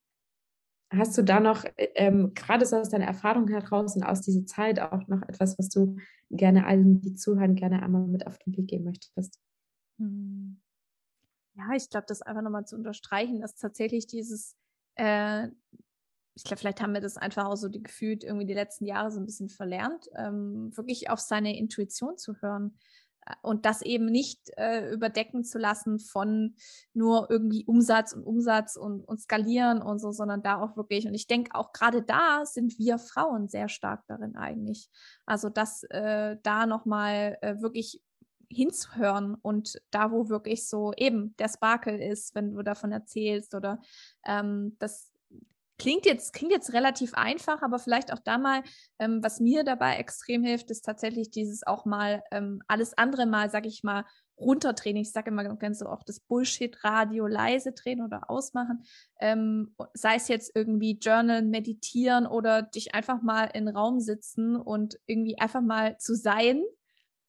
Hast du da noch, ähm, gerade so aus deiner Erfahrung heraus und aus dieser Zeit auch noch etwas, was du gerne allen, die zuhören, gerne einmal mit auf den Weg geben möchtest? Hm. Ja, ich glaube, das einfach nochmal zu unterstreichen, dass tatsächlich dieses, äh, ich glaube, vielleicht haben wir das einfach auch so die, gefühlt irgendwie die letzten Jahre so ein bisschen verlernt, ähm, wirklich auf seine Intuition zu hören und das eben nicht äh, überdecken zu lassen von nur irgendwie Umsatz und Umsatz und, und skalieren und so, sondern da auch wirklich, und ich denke auch gerade da sind wir Frauen sehr stark darin eigentlich. Also dass äh, da nochmal äh, wirklich hinzuhören und da, wo wirklich so eben der Sparkle ist, wenn du davon erzählst oder ähm, das Klingt jetzt, klingt jetzt relativ einfach, aber vielleicht auch da mal, ähm, was mir dabei extrem hilft, ist tatsächlich dieses auch mal ähm, alles andere mal, sag ich mal, runterdrehen. Ich sage immer ganz so auch das Bullshit-Radio leise drehen oder ausmachen. Ähm, sei es jetzt irgendwie Journal, meditieren oder dich einfach mal in den Raum sitzen und irgendwie einfach mal zu sein.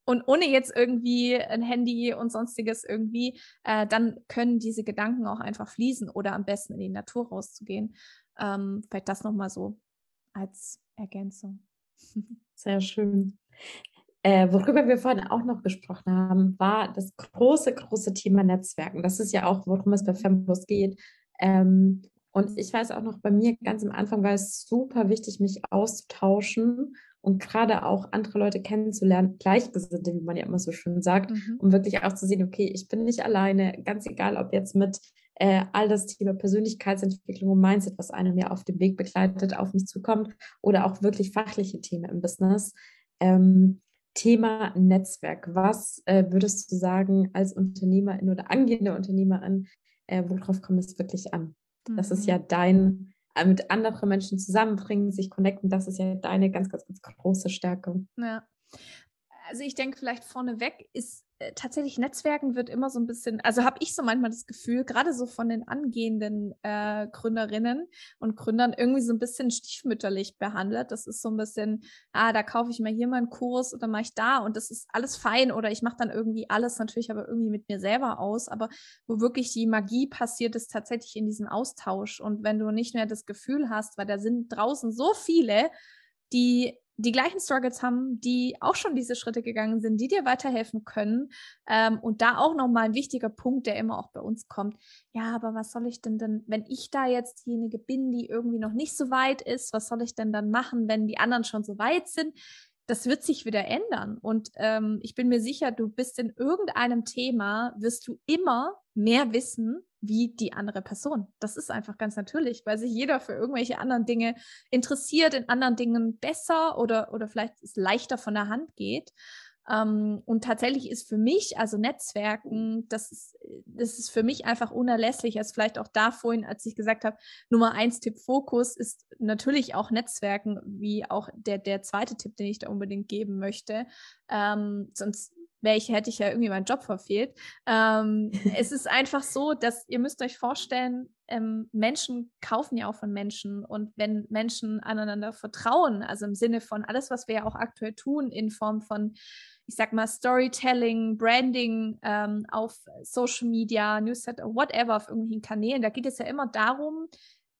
Und ohne jetzt irgendwie ein Handy und sonstiges irgendwie, äh, dann können diese Gedanken auch einfach fließen oder am besten in die Natur rauszugehen. Ähm, vielleicht das nochmal so als Ergänzung. Sehr schön. Äh, worüber wir vorhin auch noch gesprochen haben, war das große, große Thema Netzwerken. Das ist ja auch, worum es bei Fembus geht. Ähm, und ich weiß auch noch, bei mir ganz am Anfang war es super wichtig, mich auszutauschen und gerade auch andere Leute kennenzulernen, Gleichgesinnte, wie man ja immer so schön sagt, mhm. um wirklich auch zu sehen, okay, ich bin nicht alleine, ganz egal, ob jetzt mit äh, all das Thema Persönlichkeitsentwicklung und Mindset, was einem ja auf dem Weg begleitet, auf mich zukommt oder auch wirklich fachliche Themen im Business. Ähm, Thema Netzwerk. Was äh, würdest du sagen als Unternehmerin oder angehende Unternehmerin, äh, worauf kommt es wirklich an? Mhm. Das ist ja mhm. dein, äh, mit anderen Menschen zusammenbringen, sich connecten, das ist ja deine ganz, ganz, ganz große Stärke. Ja. Also ich denke, vielleicht vorneweg ist tatsächlich Netzwerken wird immer so ein bisschen, also habe ich so manchmal das Gefühl, gerade so von den angehenden äh, Gründerinnen und Gründern irgendwie so ein bisschen stiefmütterlich behandelt. Das ist so ein bisschen, ah, da kaufe ich mir hier mal einen Kurs oder mache ich da und das ist alles fein oder ich mache dann irgendwie alles natürlich aber irgendwie mit mir selber aus. Aber wo wirklich die Magie passiert, ist tatsächlich in diesem Austausch. Und wenn du nicht mehr das Gefühl hast, weil da sind draußen so viele, die die gleichen Struggles haben, die auch schon diese Schritte gegangen sind, die dir weiterhelfen können. Ähm, und da auch nochmal ein wichtiger Punkt, der immer auch bei uns kommt. Ja, aber was soll ich denn denn, wenn ich da jetzt diejenige bin, die irgendwie noch nicht so weit ist, was soll ich denn dann machen, wenn die anderen schon so weit sind? Das wird sich wieder ändern. Und ähm, ich bin mir sicher, du bist in irgendeinem Thema, wirst du immer mehr wissen wie die andere Person. Das ist einfach ganz natürlich, weil sich jeder für irgendwelche anderen Dinge interessiert, in anderen Dingen besser oder, oder vielleicht es leichter von der Hand geht. Ähm, und tatsächlich ist für mich, also Netzwerken, das ist, das ist für mich einfach unerlässlich. Also vielleicht auch da vorhin, als ich gesagt habe, Nummer eins Tipp Fokus ist natürlich auch Netzwerken, wie auch der, der zweite Tipp, den ich da unbedingt geben möchte. Ähm, sonst ich, hätte ich ja irgendwie meinen Job verfehlt. Ähm, es ist einfach so, dass ihr müsst euch vorstellen, ähm, Menschen kaufen ja auch von Menschen und wenn Menschen aneinander vertrauen, also im Sinne von alles, was wir ja auch aktuell tun in Form von ich sag mal, Storytelling, Branding ähm, auf Social Media, Newsletter, whatever, auf irgendwelchen Kanälen. Da geht es ja immer darum,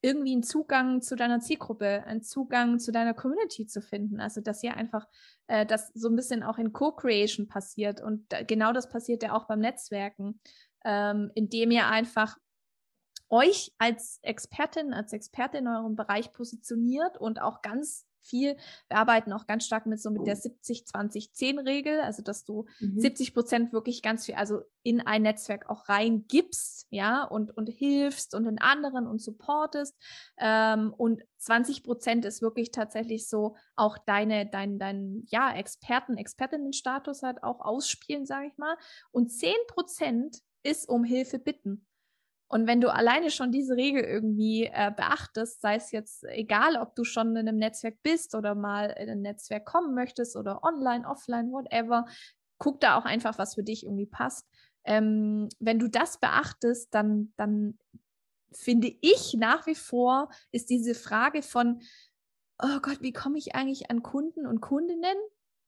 irgendwie einen Zugang zu deiner Zielgruppe, einen Zugang zu deiner Community zu finden. Also, dass hier einfach äh, das so ein bisschen auch in Co-Creation passiert. Und da, genau das passiert ja auch beim Netzwerken, ähm, indem ihr einfach euch als Expertin, als Experte in eurem Bereich positioniert und auch ganz viel. Wir arbeiten auch ganz stark mit so mit der 70-20-10-Regel, also dass du mhm. 70 Prozent wirklich ganz viel, also in ein Netzwerk auch reingibst, ja, und, und hilfst und den anderen und supportest. Ähm, und 20 Prozent ist wirklich tatsächlich so auch deine, dein, dein, ja, Experten, Expertinnenstatus halt auch ausspielen, sage ich mal. Und 10 Prozent ist um Hilfe bitten. Und wenn du alleine schon diese Regel irgendwie äh, beachtest, sei es jetzt egal, ob du schon in einem Netzwerk bist oder mal in ein Netzwerk kommen möchtest oder online, offline, whatever, guck da auch einfach, was für dich irgendwie passt. Ähm, wenn du das beachtest, dann, dann finde ich nach wie vor, ist diese Frage von, oh Gott, wie komme ich eigentlich an Kunden und Kundinnen?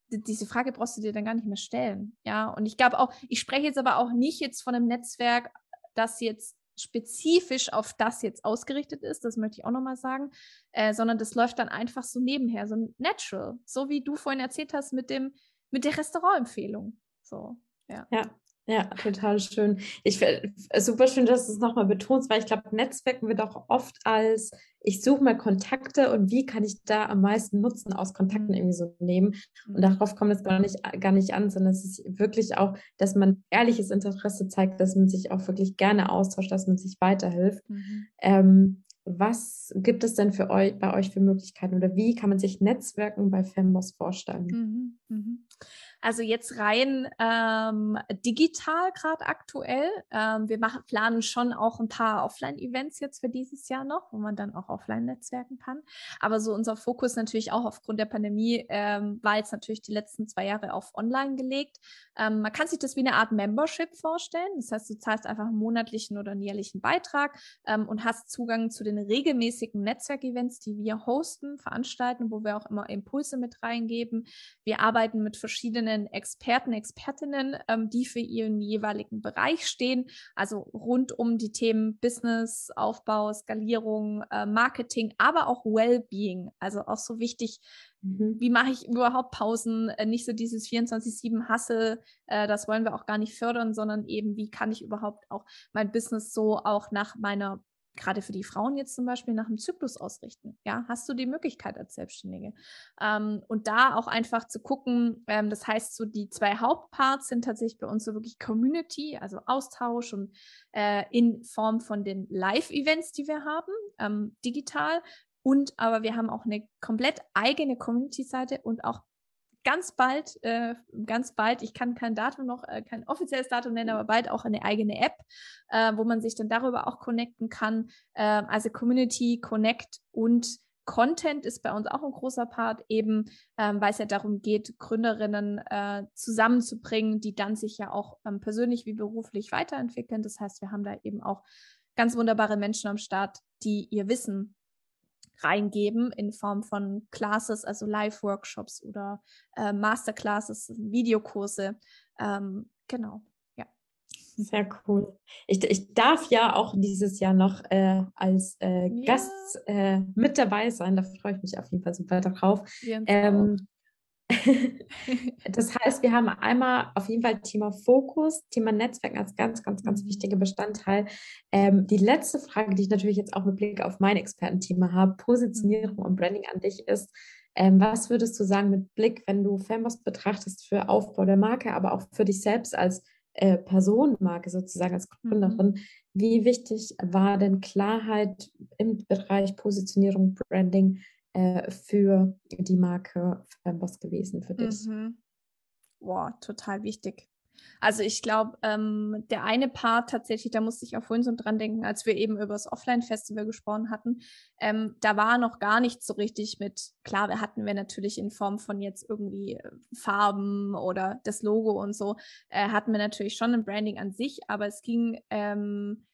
diese Frage brauchst du dir dann gar nicht mehr stellen. Ja, und ich glaube auch, ich spreche jetzt aber auch nicht jetzt von einem Netzwerk, das jetzt spezifisch auf das jetzt ausgerichtet ist, das möchte ich auch nochmal sagen, äh, sondern das läuft dann einfach so nebenher, so natural, so wie du vorhin erzählt hast mit dem, mit der Restaurantempfehlung. So, ja. Ja, ja, total schön. Ich finde super schön, dass du es nochmal betonst, weil ich glaube, Netzwerken wird auch oft als, ich suche mal Kontakte und wie kann ich da am meisten Nutzen aus Kontakten mhm. irgendwie so nehmen. Und mhm. darauf kommt es gar nicht, gar nicht an, sondern es ist wirklich auch, dass man ehrliches Interesse zeigt, dass man sich auch wirklich gerne austauscht, dass man sich weiterhilft. Mhm. Ähm, was gibt es denn für euch, bei euch für Möglichkeiten oder wie kann man sich Netzwerken bei Femboss vorstellen? Mhm, mh. Also jetzt rein ähm, digital gerade aktuell. Ähm, wir machen, planen schon auch ein paar Offline-Events jetzt für dieses Jahr noch, wo man dann auch offline netzwerken kann. Aber so unser Fokus natürlich auch aufgrund der Pandemie ähm, war jetzt natürlich die letzten zwei Jahre auf Online gelegt. Ähm, man kann sich das wie eine Art Membership vorstellen. Das heißt, du zahlst einfach einen monatlichen oder einen jährlichen Beitrag ähm, und hast Zugang zu den regelmäßigen Netzwerkevents, die wir hosten, veranstalten, wo wir auch immer Impulse mit reingeben. Wir arbeiten mit verschiedenen verschiedenen Experten, Expertinnen, ähm, die für ihren jeweiligen Bereich stehen, also rund um die Themen Business, Aufbau, Skalierung, äh, Marketing, aber auch Wellbeing. Also auch so wichtig, mhm. wie mache ich überhaupt Pausen, äh, nicht so dieses 24-7 Hassel, äh, das wollen wir auch gar nicht fördern, sondern eben, wie kann ich überhaupt auch mein Business so auch nach meiner gerade für die Frauen jetzt zum Beispiel nach dem Zyklus ausrichten. Ja, hast du die Möglichkeit als Selbstständige? Ähm, und da auch einfach zu gucken, ähm, das heißt, so die zwei Hauptparts sind tatsächlich bei uns so wirklich Community, also Austausch und äh, in Form von den Live-Events, die wir haben, ähm, digital. Und aber wir haben auch eine komplett eigene Community-Seite und auch ganz bald, äh, ganz bald, ich kann kein Datum noch, äh, kein offizielles Datum nennen, aber bald auch eine eigene App, äh, wo man sich dann darüber auch connecten kann. Ähm, also Community, Connect und Content ist bei uns auch ein großer Part, eben ähm, weil es ja darum geht, Gründerinnen äh, zusammenzubringen, die dann sich ja auch ähm, persönlich wie beruflich weiterentwickeln. Das heißt, wir haben da eben auch ganz wunderbare Menschen am Start, die ihr Wissen reingeben in Form von Classes, also Live-Workshops oder äh, Masterclasses, Videokurse. Ähm, genau, ja. Sehr cool. Ich, ich darf ja auch dieses Jahr noch äh, als äh, ja. Gast äh, mit dabei sein. Da freue ich mich auf jeden Fall super drauf. Ähm, das heißt, wir haben einmal auf jeden Fall Thema Fokus, Thema Netzwerken als ganz, ganz, ganz wichtiger Bestandteil. Ähm, die letzte Frage, die ich natürlich jetzt auch mit Blick auf mein Expertenthema habe, Positionierung und Branding an dich ist, ähm, was würdest du sagen mit Blick, wenn du Fanboss betrachtest für Aufbau der Marke, aber auch für dich selbst als äh, Personenmarke sozusagen, als Gründerin, mhm. wie wichtig war denn Klarheit im Bereich Positionierung, Branding äh, für die Marke Fanboss gewesen für dich? Mhm. Boah, total wichtig. Also ich glaube, ähm, der eine Part tatsächlich, da musste ich auch vorhin so dran denken, als wir eben über das Offline-Festival gesprochen hatten, ähm, da war noch gar nicht so richtig mit, klar, wir hatten wir natürlich in Form von jetzt irgendwie äh, Farben oder das Logo und so, äh, hatten wir natürlich schon ein Branding an sich, aber es ging ähm,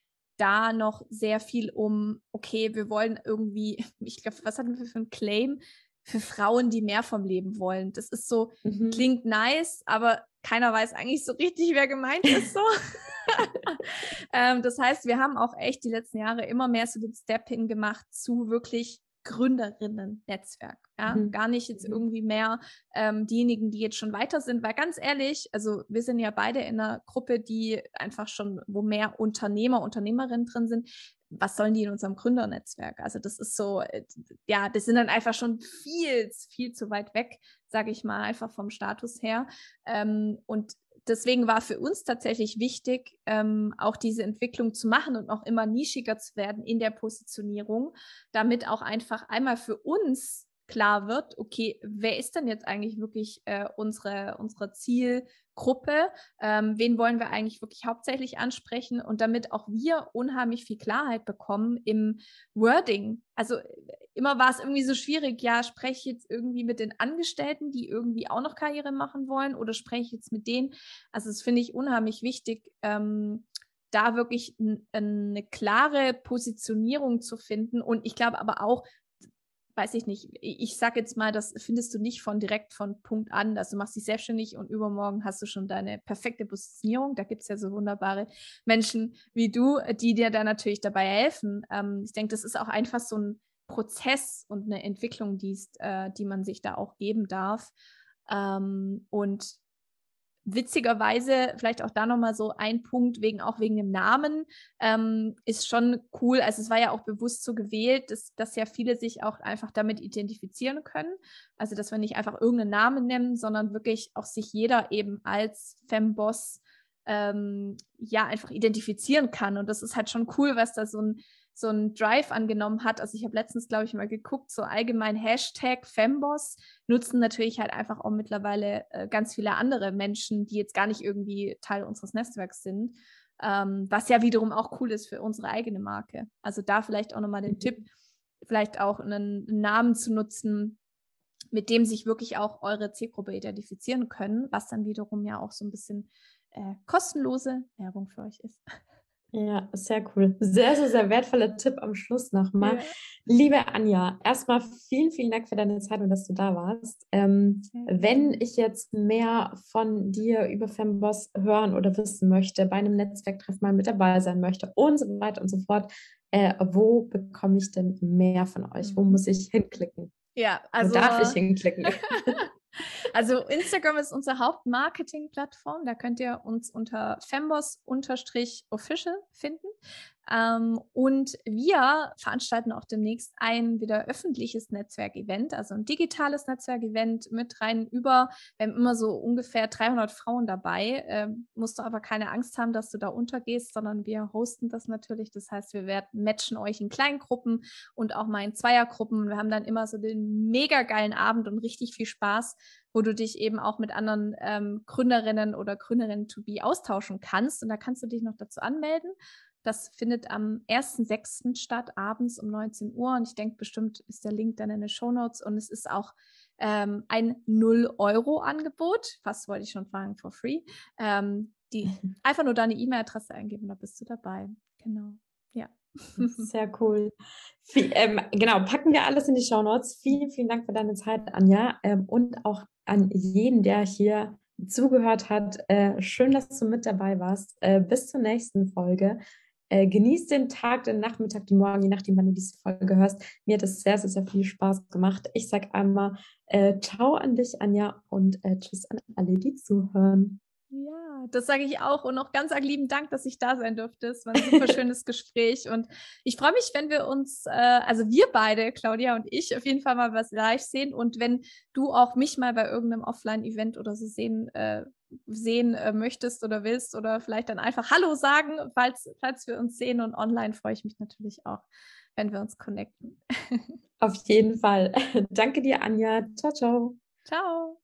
da noch sehr viel um, okay, wir wollen irgendwie, ich glaube, was hatten wir für einen Claim? Für Frauen, die mehr vom Leben wollen. Das ist so, mhm. klingt nice, aber keiner weiß eigentlich so richtig, wer gemeint ist so. ähm, das heißt, wir haben auch echt die letzten Jahre immer mehr so den Step hingemacht zu wirklich Gründerinnen-Netzwerk. Ja? Mhm. Gar nicht jetzt mhm. irgendwie mehr ähm, diejenigen, die jetzt schon weiter sind, weil ganz ehrlich, also wir sind ja beide in einer Gruppe, die einfach schon, wo mehr Unternehmer, Unternehmerinnen drin sind. Was sollen die in unserem Gründernetzwerk? Also das ist so, äh, ja, das sind dann einfach schon viel, viel zu weit weg, sage ich mal, einfach vom Status her. Ähm, und deswegen war für uns tatsächlich wichtig, ähm, auch diese Entwicklung zu machen und noch immer nischiger zu werden in der Positionierung, damit auch einfach einmal für uns klar wird, okay, wer ist denn jetzt eigentlich wirklich äh, unsere, unsere Zielgruppe? Ähm, wen wollen wir eigentlich wirklich hauptsächlich ansprechen? Und damit auch wir unheimlich viel Klarheit bekommen im Wording. Also immer war es irgendwie so schwierig, ja, spreche ich jetzt irgendwie mit den Angestellten, die irgendwie auch noch Karriere machen wollen, oder spreche ich jetzt mit denen? Also das finde ich unheimlich wichtig. Ähm, da wirklich eine klare Positionierung zu finden. Und ich glaube aber auch, weiß ich nicht, ich sage jetzt mal, das findest du nicht von direkt von Punkt an, dass du machst dich selbstständig und übermorgen hast du schon deine perfekte Positionierung. Da gibt es ja so wunderbare Menschen wie du, die dir da natürlich dabei helfen. Ähm, ich denke, das ist auch einfach so ein Prozess und eine Entwicklung, die, äh, die man sich da auch geben darf. Ähm, und witzigerweise, vielleicht auch da nochmal so ein Punkt, wegen auch wegen dem Namen, ähm, ist schon cool. Also es war ja auch bewusst so gewählt, dass, dass ja viele sich auch einfach damit identifizieren können. Also dass wir nicht einfach irgendeinen Namen nennen, sondern wirklich auch sich jeder eben als Femboss ähm, ja einfach identifizieren kann. Und das ist halt schon cool, was da so ein so einen Drive angenommen hat. Also ich habe letztens, glaube ich, mal geguckt, so allgemein Hashtag Femboss nutzen natürlich halt einfach auch mittlerweile äh, ganz viele andere Menschen, die jetzt gar nicht irgendwie Teil unseres Netzwerks sind. Ähm, was ja wiederum auch cool ist für unsere eigene Marke. Also da vielleicht auch nochmal den mhm. Tipp, vielleicht auch einen Namen zu nutzen, mit dem sich wirklich auch eure Zielgruppe identifizieren können, was dann wiederum ja auch so ein bisschen äh, kostenlose Werbung für euch ist. Ja, sehr cool. Sehr, sehr, sehr wertvoller Tipp am Schluss nochmal. Ja. Liebe Anja, erstmal vielen, vielen Dank für deine Zeit und dass du da warst. Ähm, wenn ich jetzt mehr von dir über Femboss hören oder wissen möchte, bei einem Netzwerktreff mal mit dabei sein möchte und so weiter und so fort, äh, wo bekomme ich denn mehr von euch? Wo mhm. muss ich hinklicken? Ja, also. Wo darf ich hinklicken? Also Instagram ist unsere Hauptmarketing-Plattform. Da könnt ihr uns unter fembos-official finden. Ähm, und wir veranstalten auch demnächst ein wieder öffentliches Netzwerkevent, also ein digitales Netzwerkevent mit rein über, wir haben immer so ungefähr 300 Frauen dabei. Ähm, musst du aber keine Angst haben, dass du da untergehst, sondern wir hosten das natürlich. Das heißt, wir werden matchen euch in Kleingruppen und auch mal in Zweiergruppen. Wir haben dann immer so den mega geilen Abend und richtig viel Spaß wo du dich eben auch mit anderen ähm, Gründerinnen oder Gründerinnen to be austauschen kannst. Und da kannst du dich noch dazu anmelden. Das findet am 1.6. statt, abends um 19 Uhr. Und ich denke, bestimmt ist der Link dann in den Show Notes. Und es ist auch ähm, ein 0-Euro-Angebot. Fast wollte ich schon fragen, for free. Ähm, die, einfach nur deine E-Mail-Adresse eingeben, da bist du dabei. Genau. Ja. Sehr cool. Viel, ähm, genau, packen wir alles in die Show Notes. Vielen, vielen Dank für deine Zeit, Anja. Ähm, und auch an jeden, der hier zugehört hat. Äh, schön, dass du mit dabei warst. Äh, bis zur nächsten Folge. Äh, genieß den Tag, den Nachmittag, den Morgen, je nachdem, wann du diese Folge hörst. Mir hat es sehr, sehr, sehr viel Spaß gemacht. Ich sage einmal äh, Ciao an dich, Anja, und äh, Tschüss an alle, die zuhören. Ja, das sage ich auch und auch ganz lieben Dank, dass ich da sein durfte. Es war ein super schönes Gespräch und ich freue mich, wenn wir uns, äh, also wir beide, Claudia und ich, auf jeden Fall mal was live sehen und wenn du auch mich mal bei irgendeinem Offline-Event oder so sehen, äh, sehen äh, möchtest oder willst oder vielleicht dann einfach Hallo sagen, falls, falls wir uns sehen und online freue ich mich natürlich auch, wenn wir uns connecten. Auf jeden Fall. Danke dir, Anja. Ciao, ciao. Ciao.